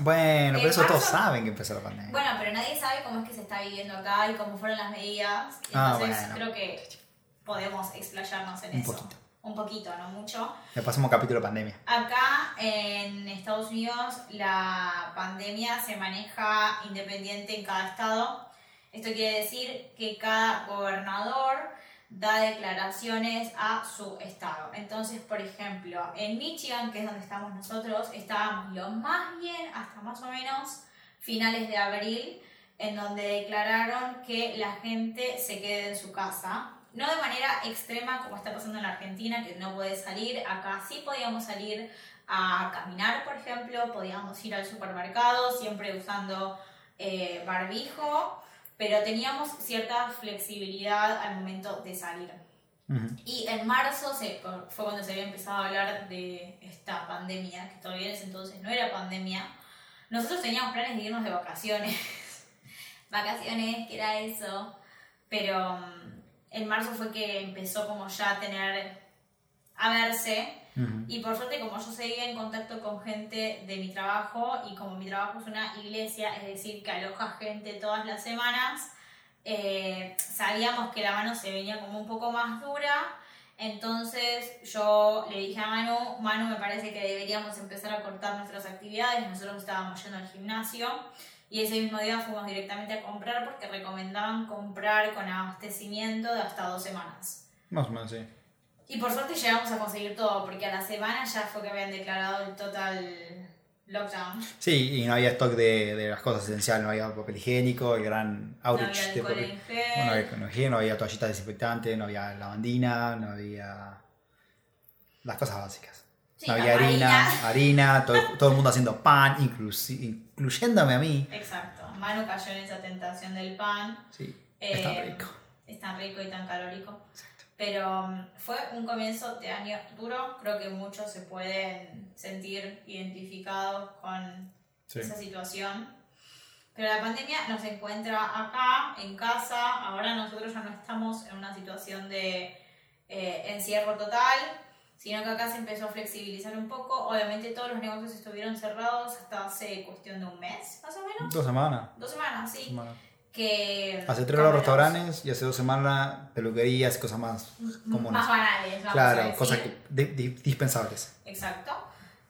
Bueno, pero eso todos saben que empezó la pandemia. Bueno, pero nadie sabe cómo es que se está viviendo acá y cómo fueron las medidas. Ah, Entonces bueno. creo que podemos explayarnos en Un eso. poquito. Un poquito, no mucho. Le pasamos capítulo pandemia. Acá en Estados Unidos la pandemia se maneja independiente en cada estado. Esto quiere decir que cada gobernador da declaraciones a su estado. Entonces, por ejemplo, en Michigan, que es donde estamos nosotros, estábamos lo más bien hasta más o menos finales de abril, en donde declararon que la gente se quede en su casa. No de manera extrema como está pasando en la Argentina, que no puede salir. Acá sí podíamos salir a caminar, por ejemplo, podíamos ir al supermercado, siempre usando eh, barbijo, pero teníamos cierta flexibilidad al momento de salir. Y en marzo se- fue cuando se había empezado a hablar de esta pandemia, que todavía en ese entonces no era pandemia. Nosotros teníamos planes de irnos de vacaciones. vacaciones, que era eso. Pero mm, en marzo fue que empezó como ya a tener, a verse. Ujú. Y por suerte, como yo seguía en contacto con gente de mi trabajo y como mi trabajo es una iglesia, es decir, que aloja gente todas las semanas, eh, sabíamos que la mano se venía como un poco más dura. Entonces yo le dije a Manu, Manu me parece que deberíamos empezar a cortar nuestras actividades, nosotros estábamos yendo al gimnasio y ese mismo día fuimos directamente a comprar porque recomendaban comprar con abastecimiento de hasta dos semanas. Más o menos, sí. Y por suerte llegamos a conseguir todo, porque a la semana ya fue que habían declarado el total lockdown. Sí, y no había stock de, de las cosas esenciales, no había papel higiénico, el gran No outage había de papel. no había, no había- no había toallitas desinfectantes, no había lavandina, no había las cosas básicas. Sí, no había harina, harina, todo, todo el mundo haciendo pan, incluyéndome a mí. Exacto. Manu cayó en esa tentación del pan. Sí, Eh, rico. Es tan rico y tan calórico. Pero um, fue un comienzo de año duro. Creo que muchos se pueden sentir identificados con Sí. esa situación. Pero la pandemia nos encuentra acá, en casa. Ahora nosotros ya no estamos en una situación de eh, encierro total, sino que acá se empezó a flexibilizar un poco. Obviamente todos los negocios estuvieron cerrados hasta hace cuestión de un mes, más o menos. Dos semanas. Dos semanas, sí. semanas. Que, Hace tres los restaurantes y hace dos semanas peluquerías y cosas más Más comunes. banales, vamos a Claro, decir. cosas que- di- di- dispensables. Exacto.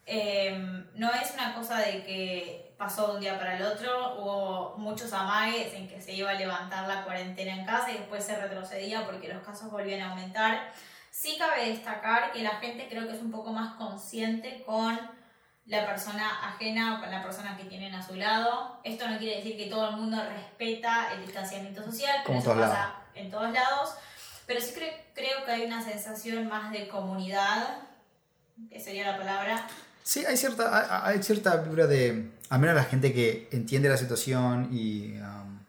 Eh, no es una cosa de que pasó de un día para el otro, hubo muchos amagues en que se iba a levantar la cuarentena en casa y después se retrocedía porque los casos volvían a aumentar. Sí cabe destacar que la gente creo que es un poco más consciente con la persona ajena o con la persona que tienen a su lado. Esto no quiere decir que todo el mundo respeta el distanciamiento social, pero eso pasa en todos lados. Pero sí cre- creo que hay una sensación más de comunidad, que sería la palabra, Sí, hay cierta, hay, hay cierta vibra de, al menos la gente que entiende la situación y um,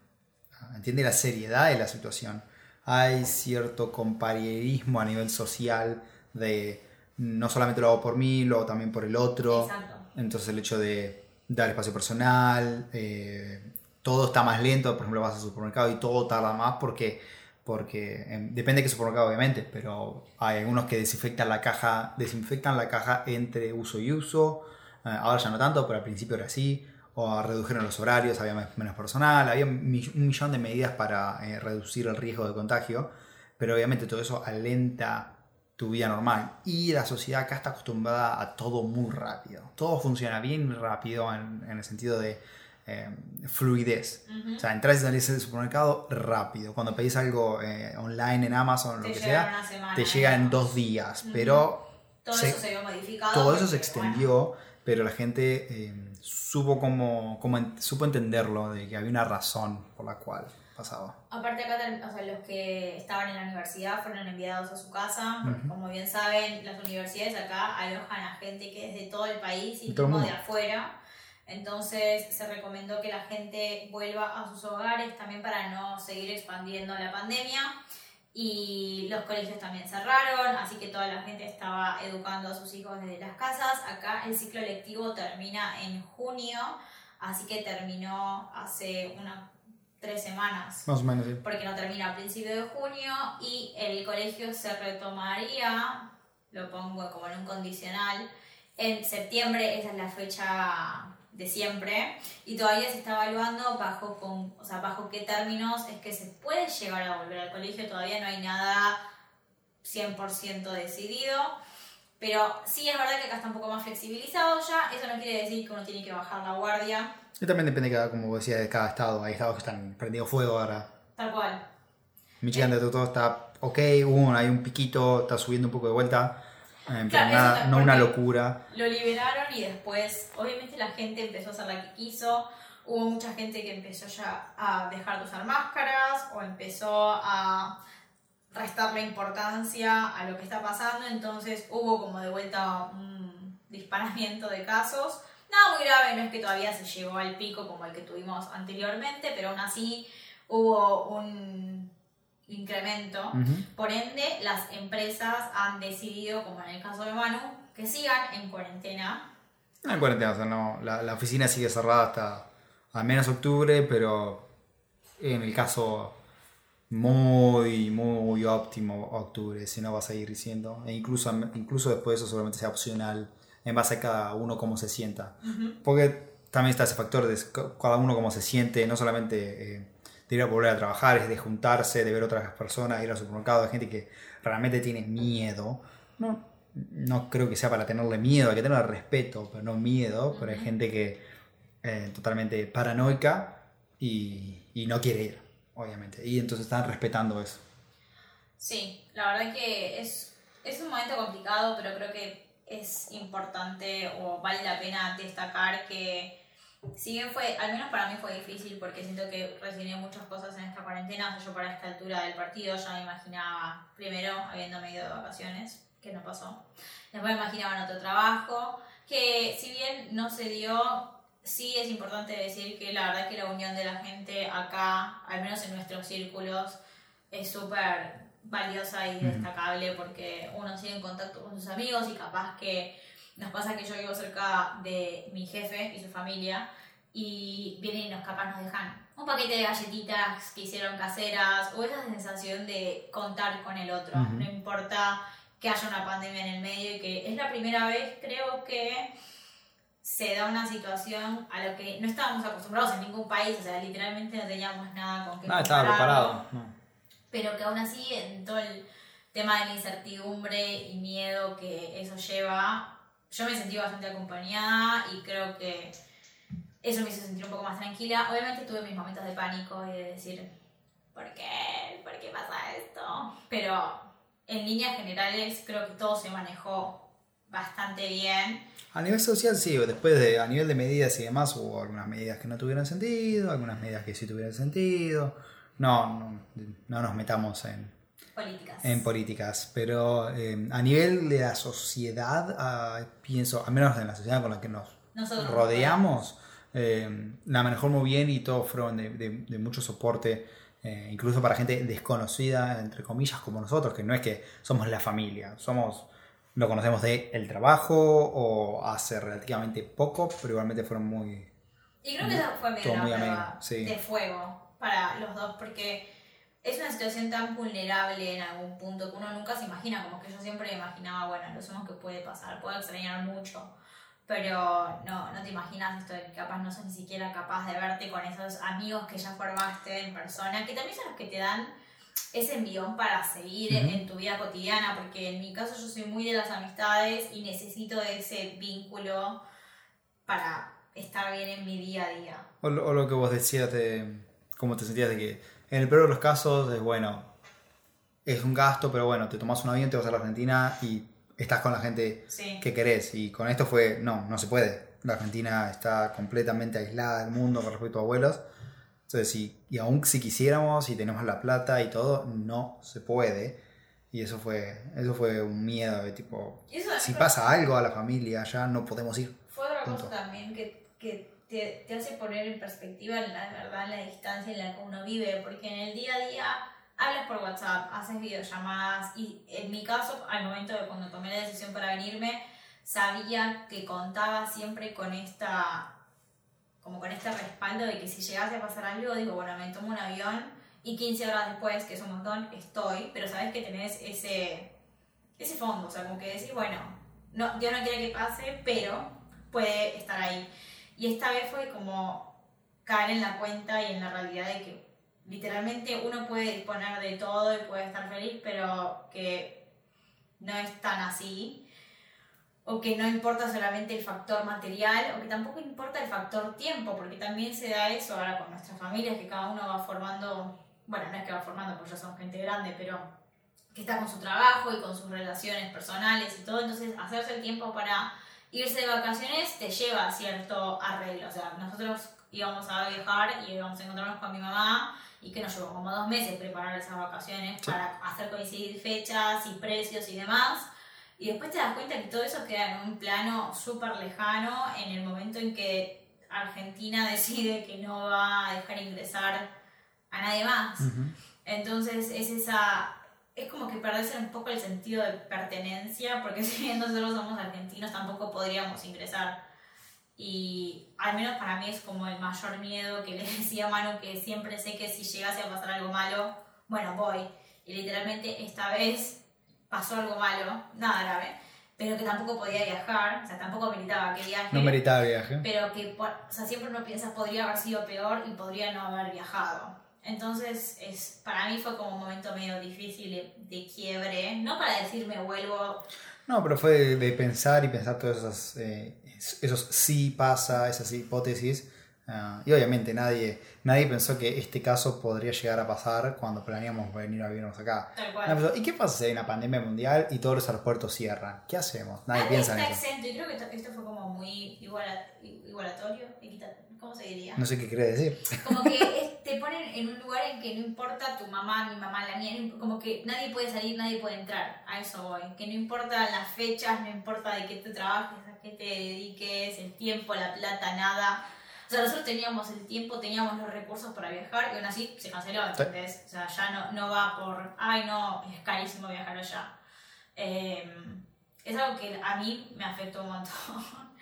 entiende la seriedad de la situación, hay cierto compañerismo a nivel social de no solamente lo hago por mí, lo hago también por el otro. Exacto. Entonces el hecho de dar espacio personal, eh, todo está más lento, por ejemplo vas al supermercado y todo tarda más porque, porque eh, depende de qué supermercado obviamente, pero hay algunos que desinfectan la caja, desinfectan la caja entre uso y uso, eh, ahora ya no tanto, pero al principio era así, o redujeron los horarios, había menos personal, había un millón de medidas para eh, reducir el riesgo de contagio, pero obviamente todo eso alenta tu vida normal. Y la sociedad acá está acostumbrada a todo muy rápido. Todo funciona bien rápido en, en el sentido de eh, fluidez. Ujú. O sea, entras y salís del supermercado rápido. Cuando pedís algo eh, online en Amazon o lo que sea, semana. te llega en dos días. Pero Todo se- eso se vio modificado. todo eso se extendió, pero la gente eh, supo como, como supo entenderlo, de que había una razón por la cual pasaba. aparte acá, o sea, los que estaban en la universidad fueron enviados a su casa. porque. Como bien saben, las universidades acá alojan a gente que es de todo el país y todo mismo de afuera. Entonces se recomendó que la gente vuelva a sus hogares también para no seguir expandiendo la pandemia. Y los colegios también cerraron, así que toda la gente estaba educando a sus hijos desde las casas. Acá el ciclo lectivo termina en junio, así que terminó hace unas tres semanas, Más o menos, sí. porque no termina a principio de junio y el colegio se retomaría, lo pongo como en un condicional, en septiembre, esa es la fecha de siempre y todavía se está evaluando bajo, con, o sea, bajo qué términos es que se puede llegar a volver al colegio. Todavía no hay nada 100% decidido. Pero sí es verdad que acá está un poco más flexibilizado ya. Eso no quiere decir que uno tiene que bajar la guardia. Y también depende, de cada, como decía, de cada estado. Hay estados que están prendidos fuego ahora. Tal cual. Michigan de todo está ok, hubo hay un piquito, está subiendo un poco de vuelta. Eh, pero nada- no una locura. Lo liberaron y después, obviamente, la gente empezó a hacer la que quiso. Hubo mucha gente que empezó ya a dejar de usar máscaras o empezó a restarle importancia a lo que está pasando. Entonces hubo como de vuelta un disparamiento de casos. Nada muy grave, no es que todavía se llegó al pico como el que tuvimos anteriormente, pero aún así hubo un incremento. Por ende, las empresas han decidido, como en el caso de Manu, que sigan en cuarentena. No en cuarentena, o sea, no, la, la oficina sigue cerrada hasta al menos octubre, pero en el caso muy, muy óptimo octubre, si no va a seguir siendo. E incluso, incluso después de eso seguramente sea opcional en base a cada uno cómo se sienta. Porque también está ese factor de ca- cada uno cómo se siente, no solamente eh, de ir a volver a trabajar, es de juntarse, de ver otras personas, ir al supermercado, hay gente que realmente tiene miedo. No, no creo que sea para tenerle miedo, hay que tener respeto, pero no miedo, pero hay gente que eh, totalmente paranoica y, y no quiere ir, obviamente. Y entonces están respetando eso. Sí, la verdad que es, es un momento complicado, pero creo que es importante o vale la pena destacar que si bien fue, al menos para mí fue difícil porque siento que recibí muchas cosas en esta cuarentena, o sea, yo para esta altura del partido ya me imaginaba, primero habiéndome ido de vacaciones, que no pasó, después me imaginaba en otro trabajo, que si bien no se dio, sí es importante decir que la verdad que la unión de la gente acá, al menos en nuestros círculos, es súper valiosa y destacable porque uno sigue en contacto con sus amigos y capaz que nos pasa que yo vivo cerca de mi jefe y su familia y vienen y nos capaz nos dejan un paquete de galletitas que hicieron caseras o esa sensación de contar con el otro, Ujú. no importa que haya una pandemia en el medio y que es la primera vez creo que se da una situación a lo que no estábamos acostumbrados en ningún país, o sea, literalmente no teníamos nada con qué Nada, estaba preparado. no. Pero que aún así en todo el tema de la incertidumbre y miedo que eso lleva, yo me sentí bastante acompañada y creo que eso me hizo sentir un poco más tranquila. Obviamente tuve mis momentos de pánico y de decir, ¿por qué? ¿Por qué pasa esto? Pero en líneas generales creo que todo se manejó bastante bien. A nivel social, sí, después de, a nivel de medidas y demás, hubo algunas medidas que no tuvieron sentido, algunas medidas que sí tuvieron sentido. No, no, no nos metamos en, Políticas. en políticas, pero eh, a nivel de la sociedad, ah, pienso, al menos en la sociedad con la que nos Nosotros nos rodeamos, eh, la manejó muy bien y todos fueron de, de- de mucho soporte, eh, incluso para gente desconocida, entre comillas, como nosotros, que no es que somos la familia, somos, lo conocemos de el trabajo o hace relativamente poco, pero igualmente fueron muy... Y creo que esa fue muy prueba ameno, sí. de fuego para los dos, porque es una situación tan vulnerable en algún punto que uno nunca se imagina, como que yo siempre imaginaba, bueno, lo somos que puede pasar, puedo extrañar mucho, pero no, no te imaginas esto de que capaz no sos ni siquiera capaz de verte con esos amigos que ya formaste en persona, que también son los que te dan ese envión para seguir en- tu vida cotidiana, porque en mi caso yo soy muy de las amistades y necesito de ese vínculo para estar bien en mi día a día. O lo, o lo que vos decías de cómo te sentías de que en el peor de los casos es bueno, es un gasto, pero bueno, te tomas un avión, te vas a la Argentina y estás con la gente Sí. que querés. Y con esto fue, no, no se puede. La Argentina está completamente aislada del mundo con respecto a vuelos. Entonces, si, y aún si quisiéramos y tenemos la plata y todo, no se puede. Y eso fue, eso fue un miedo de tipo, Y si pasa algo a la familia, ya no podemos ir. Fue otra Punto. cosa también que, que te, te hace poner en perspectiva la verdad, la distancia en la que uno vive, porque en el día a día hablas por WhatsApp, haces videollamadas y en mi caso, al momento de cuando tomé la decisión para venirme, sabía que contaba siempre con esta como con este respaldo de que si llegase a pasar algo, digo, bueno, me tomo un avión y 15 horas después, que es un montón, estoy, pero sabes que tenés ese, ese fondo, o sea, como que decís, bueno, no, Dios no quiere que pase, pero puede estar ahí. Y esta vez fue como caer en la cuenta y en la realidad de que literalmente uno puede disponer de todo y puede estar feliz, pero que no es tan así. O que no importa solamente el factor material, o que tampoco importa el factor tiempo, porque también se da eso ahora con nuestras familias, que cada uno va formando, bueno, no es que va formando porque ya son gente grande, pero que está con su trabajo y con sus relaciones personales y todo, entonces hacerse el tiempo para irse de vacaciones te lleva a cierto arreglo. O sea, nosotros íbamos a viajar y íbamos a encontrarnos con mi mamá y que nos llevó como dos meses preparar esas vacaciones para hacer coincidir fechas y precios y demás. Y después te das cuenta que todo eso queda en un plano súper lejano en el momento en que Argentina decide que no va a dejar ingresar a nadie más. Entonces es esa es como que perderse un poco el sentido de pertenencia, porque si bien nosotros somos argentinos, tampoco podríamos ingresar. Y al menos para mí es como el mayor miedo que le decía a Manu, que siempre sé que si llegase a pasar algo malo, bueno, voy. Y literalmente esta vez pasó algo malo, nada grave, pero que tampoco podía viajar, o sea, tampoco meritaba que viaje. No meritaba viaje. Pero que, o sea, siempre uno piensa, podría haber sido peor y podría no haber viajado. Entonces, es, para mí fue como un momento medio difícil de, quiebre, no para decirme vuelvo. No, pero fue de, pensar y pensar todos esos, eh, esos sí pasa, esas hipótesis Ah, y obviamente nadie, nadie pensó que este caso podría llegar a pasar cuando planeamos venir a vivirnos acá. ¿Y qué pasa si hay una pandemia mundial y todos los aeropuertos cierran? ¿Qué hacemos? Nadie, piensa en eso. Exento, y creo que esto, fue como muy igualatorio, ¿cómo se diría? No sé qué quiere decir. Como que te ponen en un lugar en que no importa tu mamá, mi mamá, la mía, como que nadie puede salir, nadie puede entrar. A eso voy. Que no importa las fechas, no importa de qué tú trabajes, a qué te dediques, el tiempo, la plata, nada sea, nosotros teníamos el tiempo, teníamos los recursos para viajar y aún así se canceló, ¿entendés? O sea, ya no, no va por, ay no, es carísimo viajar allá. Em, es algo que a mí me afectó un montón.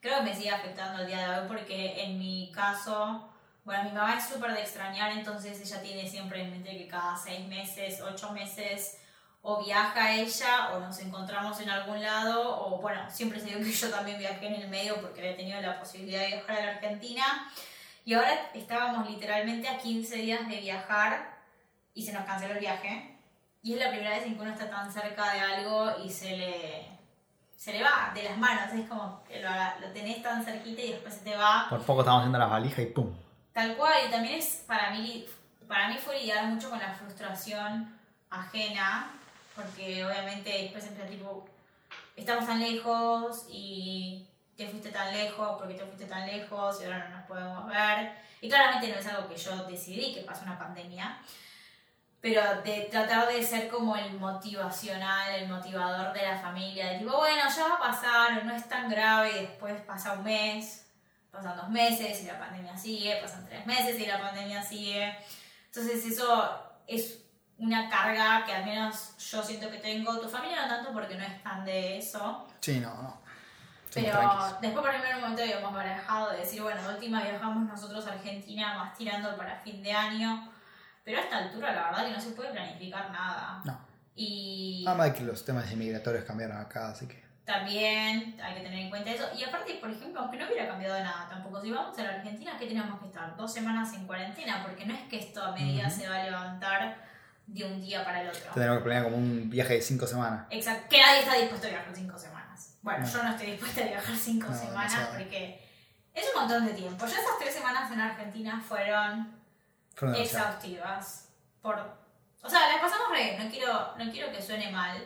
Creo que me sigue afectando el día de hoy porque en mi caso, bueno, mi mamá es súper de extrañar, entonces ella tiene siempre en mente que cada seis meses, ocho meses o viaja ella o nos encontramos en algún lado, o bueno, siempre se dio que yo también viajé en el medio porque había tenido la posibilidad de viajar a la Argentina. Y ahora estábamos literalmente a 15 días de viajar y se nos canceló el viaje. Y es la primera vez en que uno está tan cerca de algo y se le, se le va de las manos. Es como que lo, lo tenés tan cerquita y después se te va. Por poco estamos haciendo las valijas y ¡pum! Tal cual, y también es para mí, para mí fue lidiar mucho con la frustración ajena porque obviamente después siempre tipo, estamos tan lejos y te fuiste tan lejos, porque te fuiste tan lejos y ahora no nos podemos ver. Y claramente no es algo que yo decidí, que pasa una pandemia, pero de tratar de ser como el motivacional, el motivador de la familia, de tipo, bueno, ya va a pasar, no es tan grave, y después pasa un mes, pasan dos meses y la pandemia sigue, pasan tres meses y la pandemia sigue. Entonces eso es una carga que al menos yo siento que tengo. Tu familia no tanto porque no es tan de eso. Sí, no, no. Pero después por ejemplo en un momento habíamos barajado de decir, bueno, de última viajamos nosotros a Argentina más tirando para fin de año. Pero a esta altura la verdad que no se puede planificar nada. No. Y... Además que los temas inmigratorios cambiaron acá, así que... También hay que tener en cuenta eso. Y aparte, por ejemplo, aunque no hubiera cambiado nada tampoco, si vamos a la Argentina, ¿qué tenemos que estar? Dos semanas en cuarentena, porque no es que esto a medida se va a levantar de un día para el otro. Tenemos que planear como un viaje de cinco semanas. Exacto, que nadie está dispuesto a viajar cinco semanas. Bueno, yo no estoy dispuesta a viajar cinco semanas porque es un montón de tiempo. Ya esas tres semanas en Argentina fueron, exhaustivas. Por, o sea, las pasamos re, no quiero, no quiero que suene mal.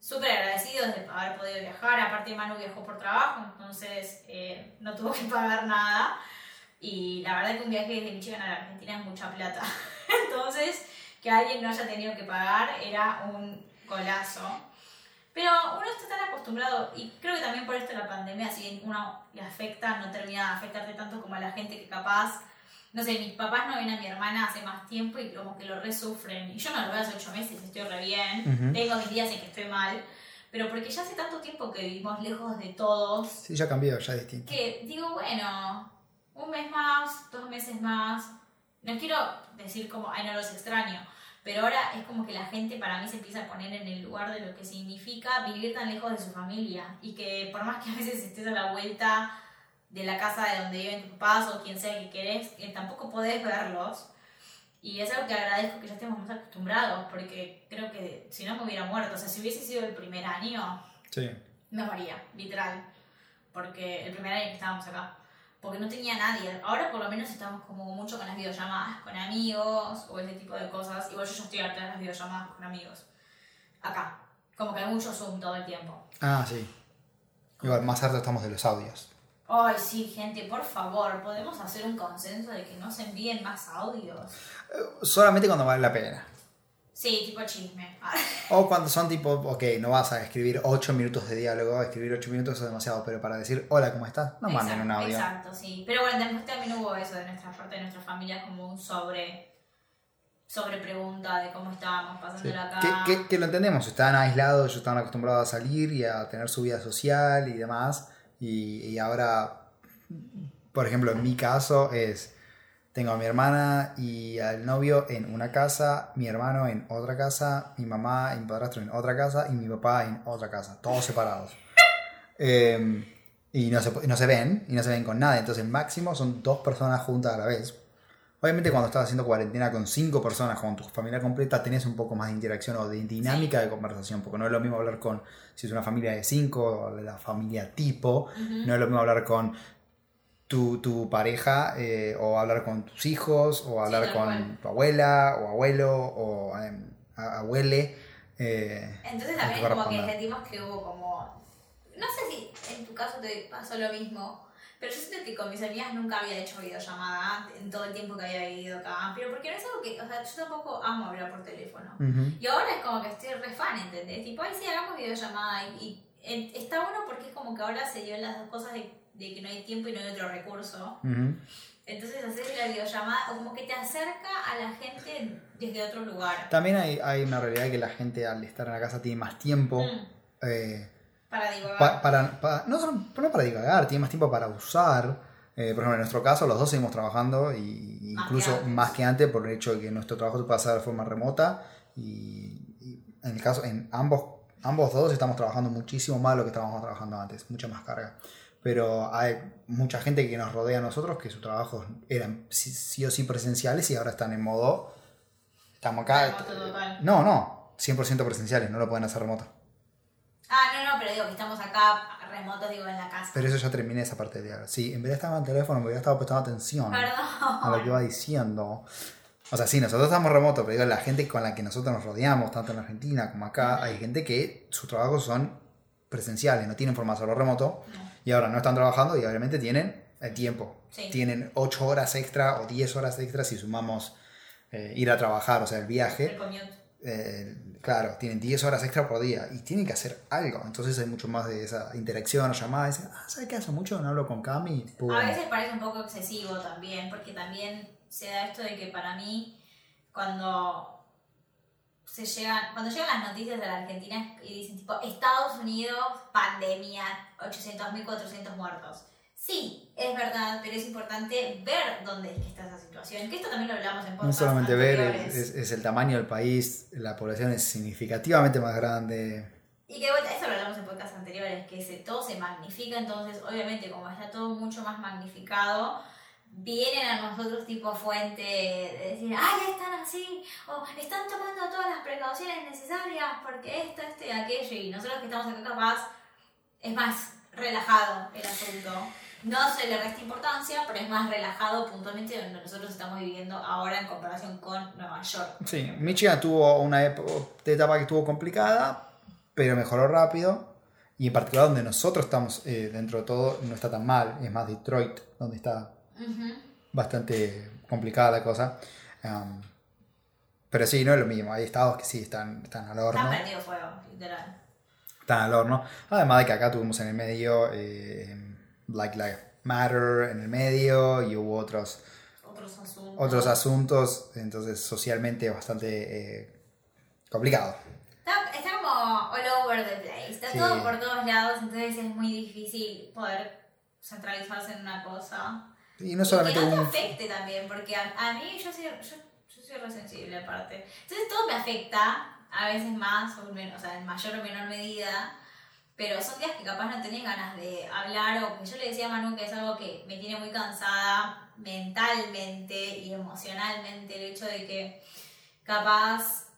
Súper agradecidos de haber podido viajar. Aparte, Manu viajó por trabajo, entonces eh, no tuvo que pagar nada. Y la verdad que un viaje desde Michigan a la Argentina es mucha plata. entonces, que alguien no haya tenido que pagar era un golazo. Pero uno está tan acostumbrado, y creo que también por esto la pandemia, si uno le afecta, no termina de afectarte tanto como a la gente que capaz, no sé, mis papás no ven a mi hermana hace más tiempo y como que lo resufren. Y yo no lo veo hace ocho meses, estoy re bien, tengo mis días en que estoy mal, pero porque ya hace tanto tiempo que vivimos lejos de todos. Sí, ya cambió, ya distinto. Que digo, bueno, un mes más, dos meses más. No quiero decir como, ay, no los extraño pero ahora es como que la gente para mí se empieza a poner en el lugar de lo que significa vivir tan lejos de su familia y que por más que a veces estés a la vuelta de la casa de donde viven tus papás o quien sea que querés, que tampoco podés verlos. Y es algo que agradezco que ya estemos más acostumbrados, porque creo que si no me hubiera muerto, o sea, si hubiese sido el primer año, Sí. me moría, literal. Porque el primer año que estábamos acá. Porque no tenía nadie. Ahora por lo menos estamos como mucho con las videollamadas con amigos o ese tipo de cosas. Igual yo ya estoy harta de las videollamadas con amigos. Acá. Como que hay mucho Zoom todo el tiempo. Ah, sí. Igual, más harto estamos de los audios. Ay, sí, gente, por favor, ¿podemos hacer un consenso de que no se envíen más audios? Solamente cuando vale la pena. Sí, tipo chisme. O cuando son tipo, ok, no vas a escribir 8 minutos de diálogo, escribir 8 minutos es demasiado, pero para decir hola, ¿cómo estás? No manden un audio. Exacto, sí. Pero bueno, después también hubo eso de nuestra parte de nuestra familia, como un sobre, sobre pregunta de cómo estábamos Sí. pasándola acá. Que, que- que lo entendemos, estaban aislados, ellos estaban acostumbrados a salir y a tener su vida social y demás. Y, y ahora, por ejemplo, en mi caso es, tengo a mi hermana y al novio en una casa, mi hermano en otra casa, mi mamá y mi padrastro en otra casa y mi papá en otra casa, todos separados. Eh, y no se, no se ven, y no se ven con nada. Entonces, el máximo son dos personas juntas a la vez. Obviamente, cuando estás haciendo cuarentena con cinco personas, con tu familia completa, tenés un poco más de interacción o de dinámica de conversación. Porque no es lo mismo hablar con, si es una familia de cinco, o de la familia tipo, no es lo mismo hablar con tu, tu pareja, eh, o hablar con tus hijos, o hablar tal con cual. tu abuela, o abuelo, o a- abuele. eh, Entonces en también como que sentimos que hubo como... No sé si en tu caso te pasó lo mismo, pero yo siento que con mis amigas nunca había hecho videollamada en todo el tiempo que había vivido acá. Pero porque no es algo que... O sea, yo tampoco amo hablar por teléfono. Ujú. Y ahora es como que estoy re fan, ¿entendés? Tipo, ay, sí, hagamos videollamada. Y, y eh, está bueno porque es como que ahora se dio las dos cosas de, de que no hay tiempo y no hay otro recurso. Ujú. Entonces hacer la videollamada o como que te acerca a la gente desde otro lugar. También hay, hay una realidad que la gente al estar en la casa tiene más tiempo. Mm, eh, para divagar. pa- para, pa- no, no para divagar, tiene más tiempo para usar. Eh, por ejemplo, en nuestro caso, los dos seguimos trabajando, y, y Más incluso que más que antes, por el hecho de que nuestro trabajo se puede hacer de forma remota. Y, y en el caso, en ambos, ambos dos estamos trabajando muchísimo más de lo que estábamos trabajando antes, mucha más carga. Pero hay mucha gente que nos rodea a nosotros que sus trabajos eran sí, sí o sí presenciales y ahora están en modo. Estamos acá. Remoto total. No, no, 100% presenciales, no lo pueden hacer remoto. Ah, no, no, pero digo que estamos acá remotos, digo, en la casa. Pero eso ya terminé esa parte de diálogo. Sí, en vez de estar en el teléfono, me hubiera estado prestando atención a lo que iba diciendo. O sea, sí, nosotros estamos remotos, pero digo, la gente con la que nosotros nos rodeamos, tanto en Argentina como acá, hay gente que sus trabajos son presenciales, no tienen forma de hacerlo remoto, No. Y ahora no están trabajando y obviamente tienen el tiempo. Sí. Tienen 8 horas extra o 10 horas extra si sumamos eh, ir a trabajar, o sea, el viaje. El. Eh, claro, tienen 10 horas extra por día y tienen que hacer algo. Entonces hay mucho más de esa interacción o llamada. Dicen, ah, ¿sabes qué? Hace mucho no hablo con Cami. Pum. A veces parece un poco excesivo también, porque también se da esto de que para mí, cuando se llegan, cuando llegan las noticias de la Argentina y dicen tipo Estados Unidos, pandemia, 800.000, 400 muertos. Sí, es verdad, pero es importante ver dónde es que está esa situación. Que esto también lo hablamos en No podcasts solamente ver, anteriores. es, es el tamaño del país, la población es significativamente más grande. Y que de vuelta, eso lo hablamos en podcasts anteriores, que se, todo se magnifica, entonces obviamente como está todo mucho más magnificado, vienen a nosotros tipo fuente de decir, ah, ya están así, o están tomando todas las precauciones necesarias porque esto, esto y aquello, y nosotros que estamos acá capaz, es más relajado el asunto. No se le resta importancia, pero es más relajado puntualmente donde nosotros estamos viviendo ahora en comparación con Nueva York. Sí, Michigan tuvo una etapa que estuvo complicada, pero mejoró rápido. Y en particular donde nosotros estamos, eh, dentro de todo, no está tan mal. Es más Detroit, donde está Bastante complicada la cosa. Um, pero sí, no es lo mismo. Hay estados que sí están, están al horno. Está prendido fuego, literal. Están al horno. Además de que acá tuvimos en el medio eh, Black Lives Matter en el medio y hubo otros, Otros asuntos. otros asuntos. Entonces socialmente bastante eh, complicado. Está, está como all over the place, está Sí. todo por todos lados, entonces es muy difícil poder centralizarse en una cosa. Y no solamente y que no te un... afecte también, porque a, a mí yo soy, yo, yo soy resensible aparte. Entonces todo me afecta, a veces más, o, men- o sea, en mayor o menor medida. pero son días que capaz no tenés ganas de hablar o que yo le decía a Manu que es algo que me tiene muy cansada mentalmente y emocionalmente el hecho de que capaz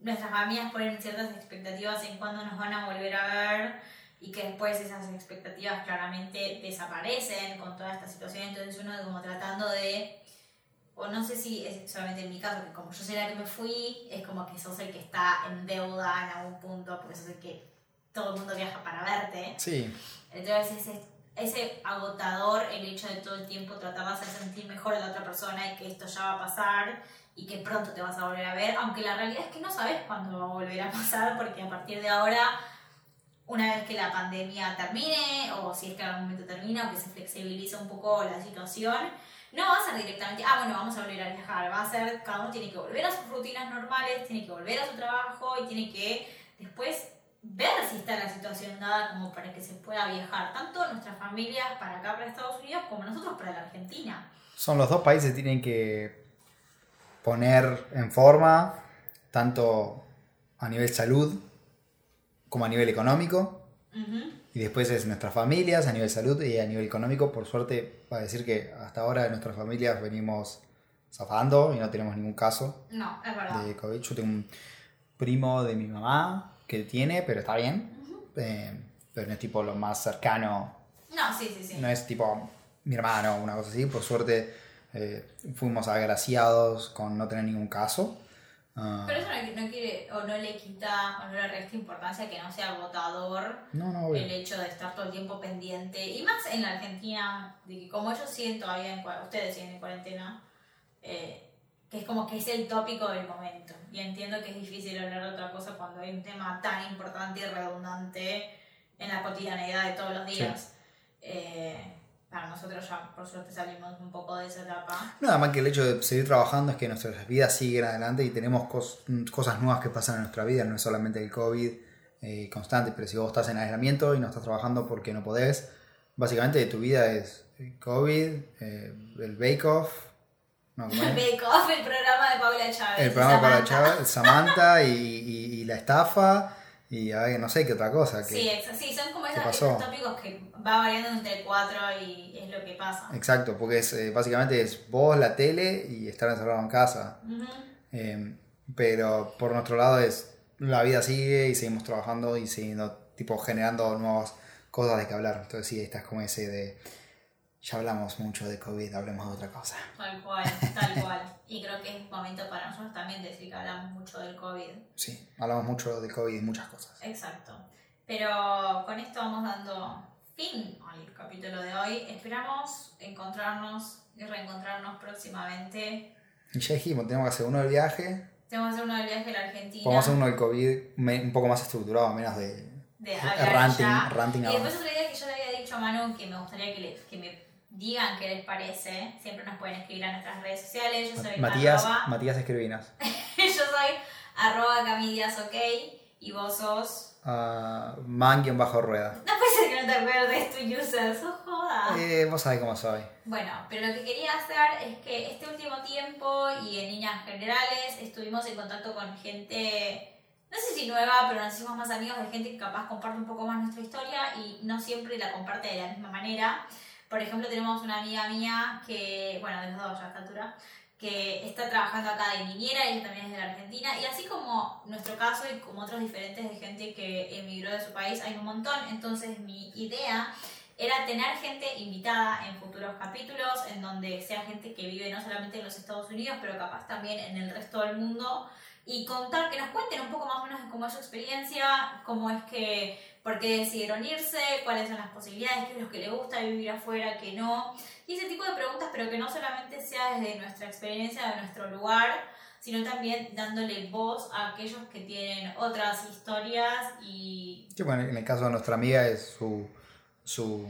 nuestras familias ponen ciertas expectativas en cuándo nos van a volver a ver y que después esas expectativas claramente desaparecen con toda esta situación, entonces uno como tratando de, o no sé si es solamente en mi caso, que como yo soy la que me fui, es como que sos el que está en deuda en algún punto, porque sos el que todo el mundo viaja para verte. Sí. Entonces ese, ese agotador, el hecho de todo el tiempo tratar de hacer sentir mejor a la otra persona y que esto ya va a pasar y que pronto te vas a volver a ver, aunque la realidad es que no sabes cuándo va a volver a pasar, porque a partir de ahora, una vez que la pandemia termine, o si es que en algún momento termina, o que se flexibiliza un poco la situación, no va a ser directamente, ah, bueno, vamos a volver a viajar, va a ser, cada uno tiene que volver a sus rutinas normales, tiene que volver a su trabajo y tiene que después ver si está la situación dada como para que se pueda viajar, tanto nuestras familias para acá, para Estados Unidos, como nosotros para la Argentina. Son los dos países que tienen que poner en forma, tanto a nivel salud como a nivel económico. Y después es nuestras familias a nivel salud y a nivel económico. Por suerte, va a decir que hasta ahora de nuestras familias venimos zafando y no tenemos ningún caso No, es verdad. de COVID. Yo tengo un primo de mi mamá que tiene, pero está bien. Eh, pero no es tipo lo más cercano, No, sí, sí, sí. no es tipo mi hermano o una cosa así. Por suerte eh, fuimos agraciados con no tener ningún caso. Ah, Pero eso no, no quiere, o no le quita, o no le resta importancia que no sea agotador no, no, el hecho de estar todo el tiempo pendiente. Y más en la Argentina, de que como ellos siguen todavía en ustedes siguen en cuarentena, eh, que es como que es el tópico del momento. Y entiendo que es difícil hablar de otra cosa cuando hay un tema tan importante y redundante en la cotidianidad de todos los días. Eh, para nosotros ya, por suerte, salimos un poco de esa etapa. Nada más que el hecho de seguir trabajando es que nuestras vidas siguen adelante y tenemos cos- cosas nuevas que pasan en nuestra vida, no es solamente el COVID eh, constante, pero si vos estás en aislamiento y no estás trabajando porque no podés, básicamente tu vida es el COVID, eh, el Bake Off, no, ¿cómo es? Bake Off, el programa de Paula Chávez. el programa para Samantha. Chava- Samantha y, y- y la estafa y a ver, no sé qué otra cosa. Que, Sí, exa- sí, son como ¿Qué esos, tópicos que va variando entre cuatro y es lo que pasa. Exacto, porque es, eh, básicamente es vos, la tele y estar encerrado en casa. Eh, pero por nuestro lado es la vida sigue y seguimos trabajando y siguiendo, tipo, generando nuevas cosas de que hablar. Entonces sí, estás como ese de, ya hablamos mucho de COVID, hablemos de otra cosa. Tal cual, tal cual. Y creo que es momento para nosotros también decir que hablamos mucho del COVID. Sí, hablamos mucho de COVID y muchas cosas. Exacto. Pero con esto vamos dando fin al capítulo de hoy. Esperamos encontrarnos y reencontrarnos próximamente. Y ya dijimos, tenemos que hacer uno del viaje, Tenemos que hacer uno del viaje a la Argentina. podemos hacer uno del COVID un poco más estructurado, menos de de ranting, ranting Y después otra idea que yo le había dicho a Manu que me gustaría que, le- que me digan qué les parece. Siempre nos pueden escribir a nuestras redes sociales. Yo soy Matías, arroba, Matías Escribinas. yo soy arroba camillas ok y vos sos... Uh, man bajo rueda. No puede ser que no te acuerdes tu user, sos joda. Eh, vos sabés cómo soy. Bueno, pero lo que quería hacer es que este último tiempo y en líneas generales estuvimos en contacto con gente, no sé si nueva, pero nos hicimos más amigos de gente que capaz comparte un poco más nuestra historia y no siempre la comparte de la misma manera. Por ejemplo, tenemos una amiga mía que, bueno, de los dos ya a que está trabajando acá de niñera, ella también es de la Argentina, y así como nuestro caso y como otros diferentes de gente que emigró de su país, hay un montón. Entonces mi idea era tener gente invitada en futuros capítulos, en donde sea gente que vive no solamente en los Estados Unidos, pero capaz también en el resto del mundo, y contar, que nos cuenten un poco más o menos de cómo es su experiencia, cómo es que, por qué decidieron irse, cuáles son las posibilidades, qué es lo que les gusta vivir afuera, qué no, y ese tipo de preguntas, pero que no solamente sea desde nuestra experiencia, de nuestro lugar, sino también dándole voz a aquellos que tienen otras historias y Sí, bueno, en el caso de nuestra amiga es su, su...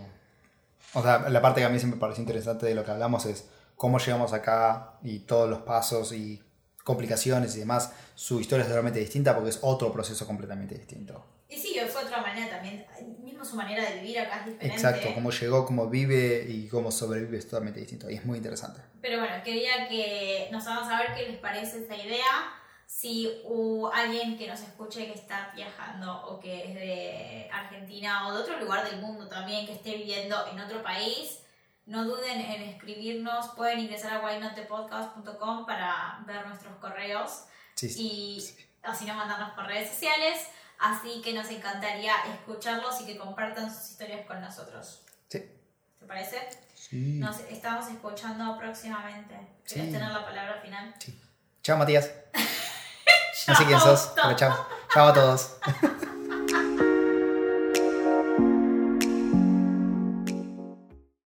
O sea, la parte que a mí siempre me pareció interesante de lo que hablamos es cómo llegamos acá y todos los pasos y complicaciones y demás. Su historia es totalmente distinta porque es otro proceso completamente distinto. Y sí, fue otra manera también, mismo su manera de vivir acá es diferente. Exacto, cómo llegó, cómo vive y cómo sobrevive es totalmente distinto y es muy interesante. Pero bueno, quería que nos hagan saber qué les parece esta idea. si hubo alguien que nos escuche que está viajando o que es de Argentina o de otro lugar del mundo también, que esté viviendo en otro país, no duden en escribirnos. Pueden ingresar a whynotthepodcast.com para ver nuestros correos y así nos mandarnos por redes sociales. Así que nos encantaría escucharlos y que compartan sus historias con nosotros. Sí. ¿Te parece? Sí. Nos estamos escuchando próximamente. ¿Quieres tener la palabra final? Sí. Chao, Matías. no sé quién sos, pero chao. Chao a todos.